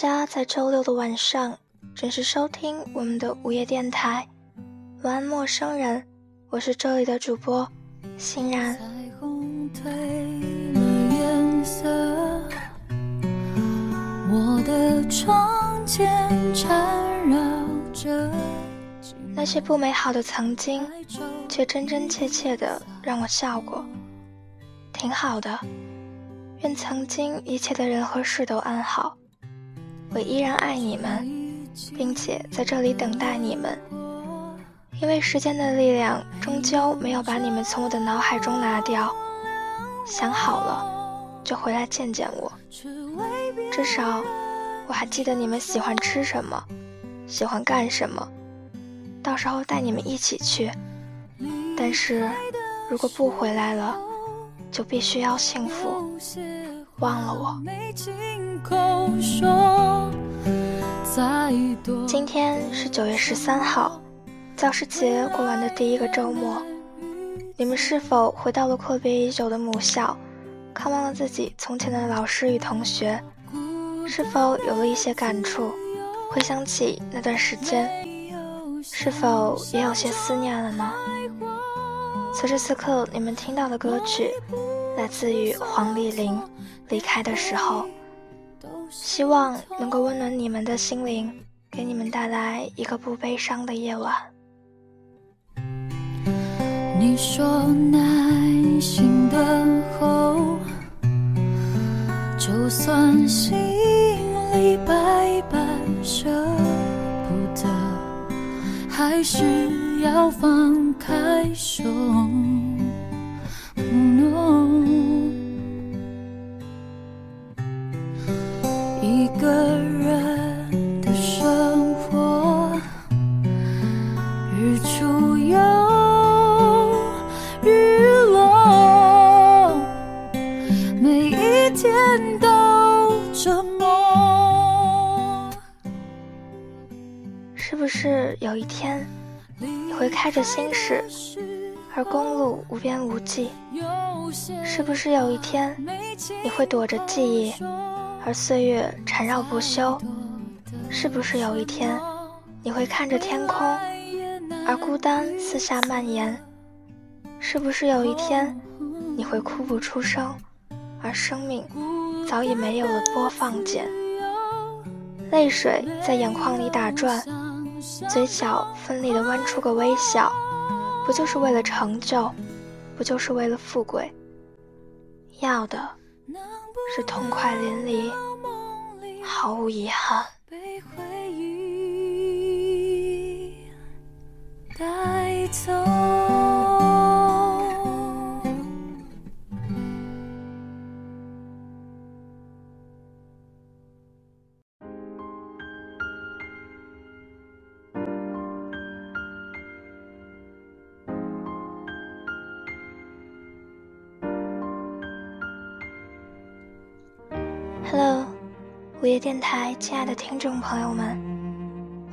家在周六的晚上准时收听我们的午夜电台。晚安，陌生人，我是这里的主播欣然。那些不美好的曾经，却真真切切的让我笑过，挺好的。愿曾经一切的人和事都安好。我依然爱你们，并且在这里等待你们，因为时间的力量终究没有把你们从我的脑海中拿掉。想好了，就回来见见我。至少，我还记得你们喜欢吃什么，喜欢干什么，到时候带你们一起去。但是，如果不回来了，就必须要幸福。忘了我。今天是九月十三号，教师节过完的第一个周末，你们是否回到了阔别已久的母校，看望了自己从前的老师与同学？是否有了一些感触，回想起那段时间？是否也有些思念了呢？此时此刻，你们听到的歌曲。来自于黄丽玲，离开的时候，希望能够温暖你们的心灵，给你们带来一个不悲伤的夜晚。你说耐心等候，就算心里百般舍不得，还是要放开手。是不是有一天，你会开着心事，而公路无边无际；是不是有一天，你会躲着记忆，而岁月缠绕不休？是不是有一天，你会看着天空，而孤单四下蔓延？是不是有一天，你会哭不出声，而生命早已没有了播放键？泪水在眼眶里打转。嘴角奋力地弯出个微笑，不就是为了成就，不就是为了富贵？要的是痛快淋漓，毫无遗憾。Hello，午夜电台，亲爱的听众朋友们，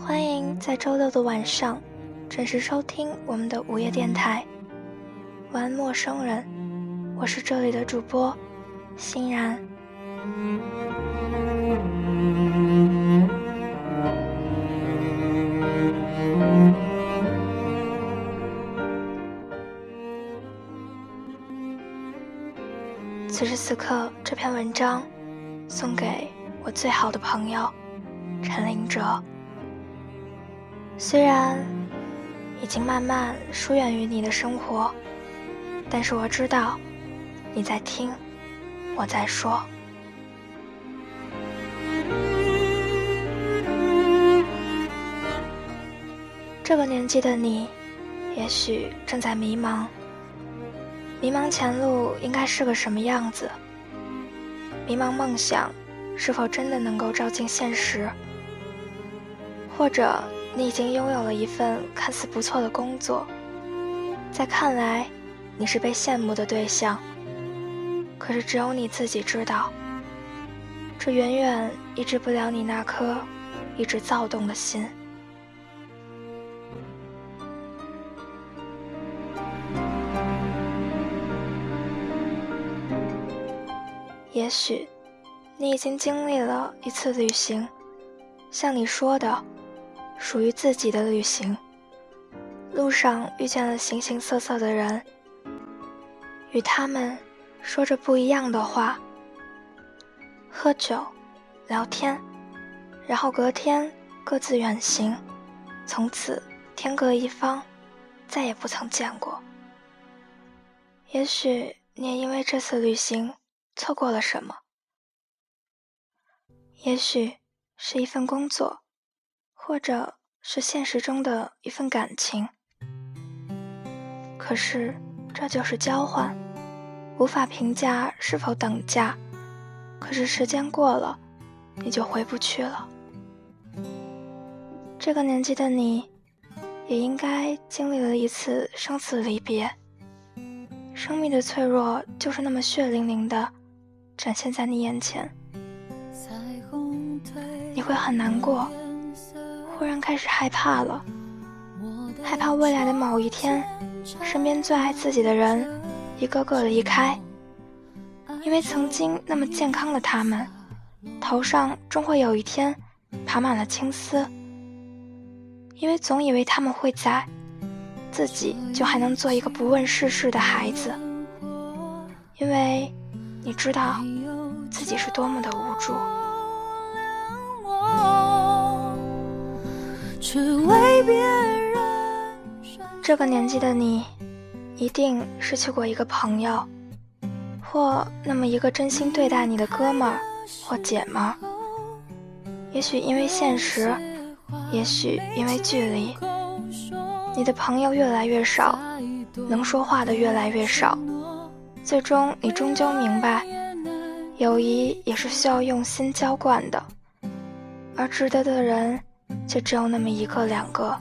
欢迎在周六的晚上准时收听我们的午夜电台。晚安，陌生人，我是这里的主播欣然。此时此刻，这篇文章。送给我最好的朋友陈林哲。虽然已经慢慢疏远于你的生活，但是我知道你在听，我在说。这个年纪的你，也许正在迷茫，迷茫前路应该是个什么样子。迷茫梦想是否真的能够照进现实？或者你已经拥有了一份看似不错的工作，在看来你是被羡慕的对象，可是只有你自己知道，这远远抑制不了你那颗一直躁动的心。也许，你已经经历了一次旅行，像你说的，属于自己的旅行。路上遇见了形形色色的人，与他们说着不一样的话，喝酒、聊天，然后隔天各自远行，从此天各一方，再也不曾见过。也许你也因为这次旅行错过了什么。也许是一份工作，或者是现实中的一份感情。可是，这就是交换，无法评价是否等价。可是时间过了，你就回不去了。这个年纪的你，也应该经历了一次生死离别。生命的脆弱，就是那么血淋淋的展现在你眼前。你会很难过，忽然开始害怕了，害怕未来的某一天，身边最爱自己的人一个个离开，因为曾经那么健康的他们，头上终会有一天爬满了青丝，因为总以为他们会在，自己就还能做一个不问世事的孩子，因为你知道自己是多么的无助。这个年纪的你，一定失去过一个朋友，或那么一个真心对待你的哥们或姐们。也许因为现实，也许因为距离，你的朋友越来越少，能说话的越来越少。最终，你终究明白，友谊也是需要用心浇灌的，而值得的人。却只有那么一个两个，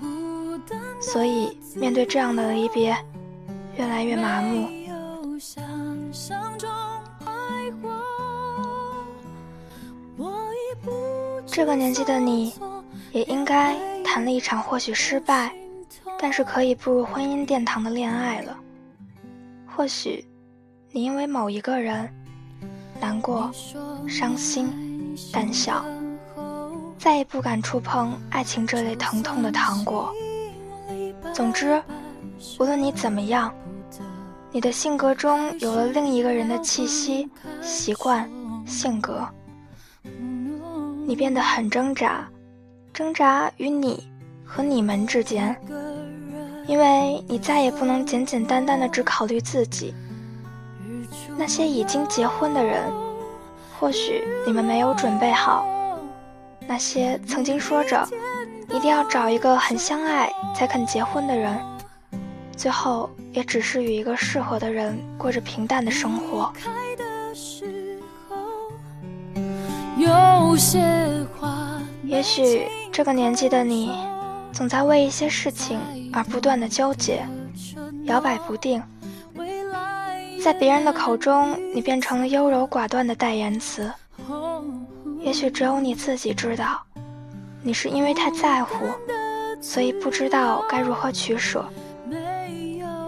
所以面对这样的离别，越来越麻木。这个年纪的你，也应该谈了一场或许失败，但是可以步入婚姻殿堂的恋爱了。或许，你因为某一个人难过、伤心、胆小。再也不敢触碰爱情这类疼痛的糖果。总之，无论你怎么样，你的性格中有了另一个人的气息、习惯、性格，你变得很挣扎，挣扎于你和你们之间，因为你再也不能简简单单的只考虑自己。那些已经结婚的人，或许你们没有准备好。那些曾经说着一定要找一个很相爱才肯结婚的人，最后也只是与一个适合的人过着平淡的生活。也许这个年纪的你，总在为一些事情而不断的纠结，摇摆不定。在别人的口中，你变成了优柔寡断的代言词。也许只有你自己知道，你是因为太在乎，所以不知道该如何取舍。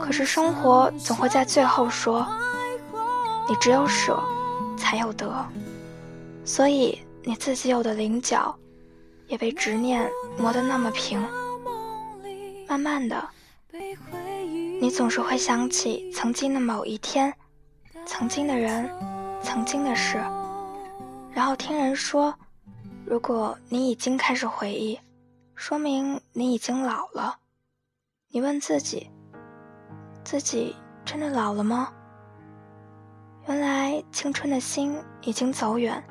可是生活总会在最后说，你只有舍，才有得。所以你自己有的棱角，也被执念磨得那么平。慢慢的，你总是会想起曾经的某一天，曾经的人，曾经的事。然后听人说，如果你已经开始回忆，说明你已经老了。你问自己，自己真的老了吗？原来青春的心已经走远，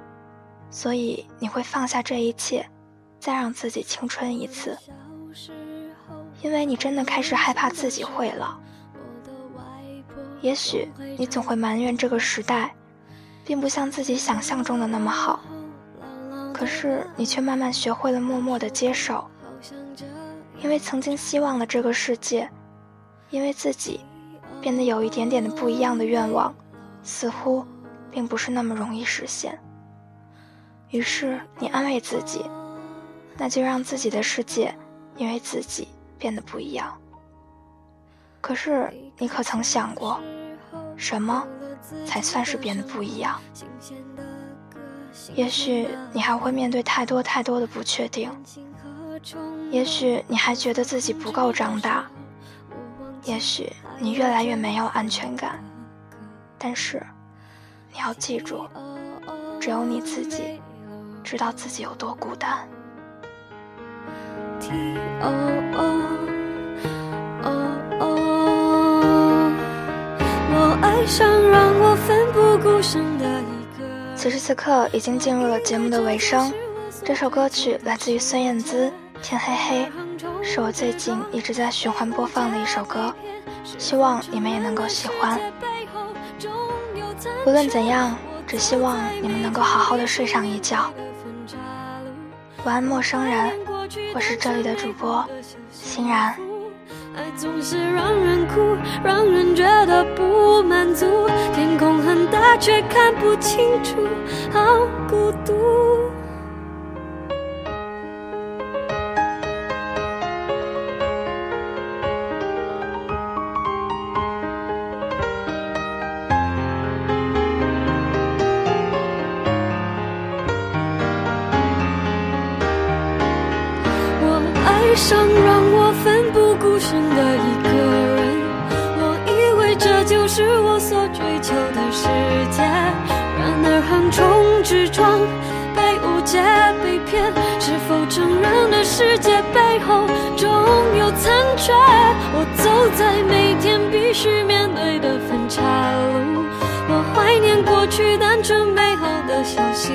所以你会放下这一切，再让自己青春一次。因为你真的开始害怕自己会老。也许你总会埋怨这个时代。并不像自己想象中的那么好，可是你却慢慢学会了默默的接受，因为曾经希望的这个世界，因为自己变得有一点点的不一样的愿望，似乎并不是那么容易实现。于是你安慰自己，那就让自己的世界因为自己变得不一样。可是你可曾想过，什么？才算是变得不一样。也许你还会面对太多太多的不确定，也许你还觉得自己不够长大，也许你越来越没有安全感。但是，你要记住，只有你自己知道自己有多孤单。此时此刻，已经进入了节目的尾声。这首歌曲来自于孙燕姿，《天黑黑》，是我最近一直在循环播放的一首歌，希望你们也能够喜欢。无论怎样，只希望你们能够好好的睡上一觉。晚安，陌生人，我是这里的主播欣然。爱总是让人哭，让人觉得不满足。天空很大，却看不清楚，好孤独。上让我奋不顾身的一个人，我以为这就是我所追求的世界。然而横冲直撞，被误解被骗，是否成人的世界背后总有残缺？我走在每天必须面对的分岔路，我怀念过去单纯美好的小幸，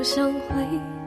会平息。我现在好想回。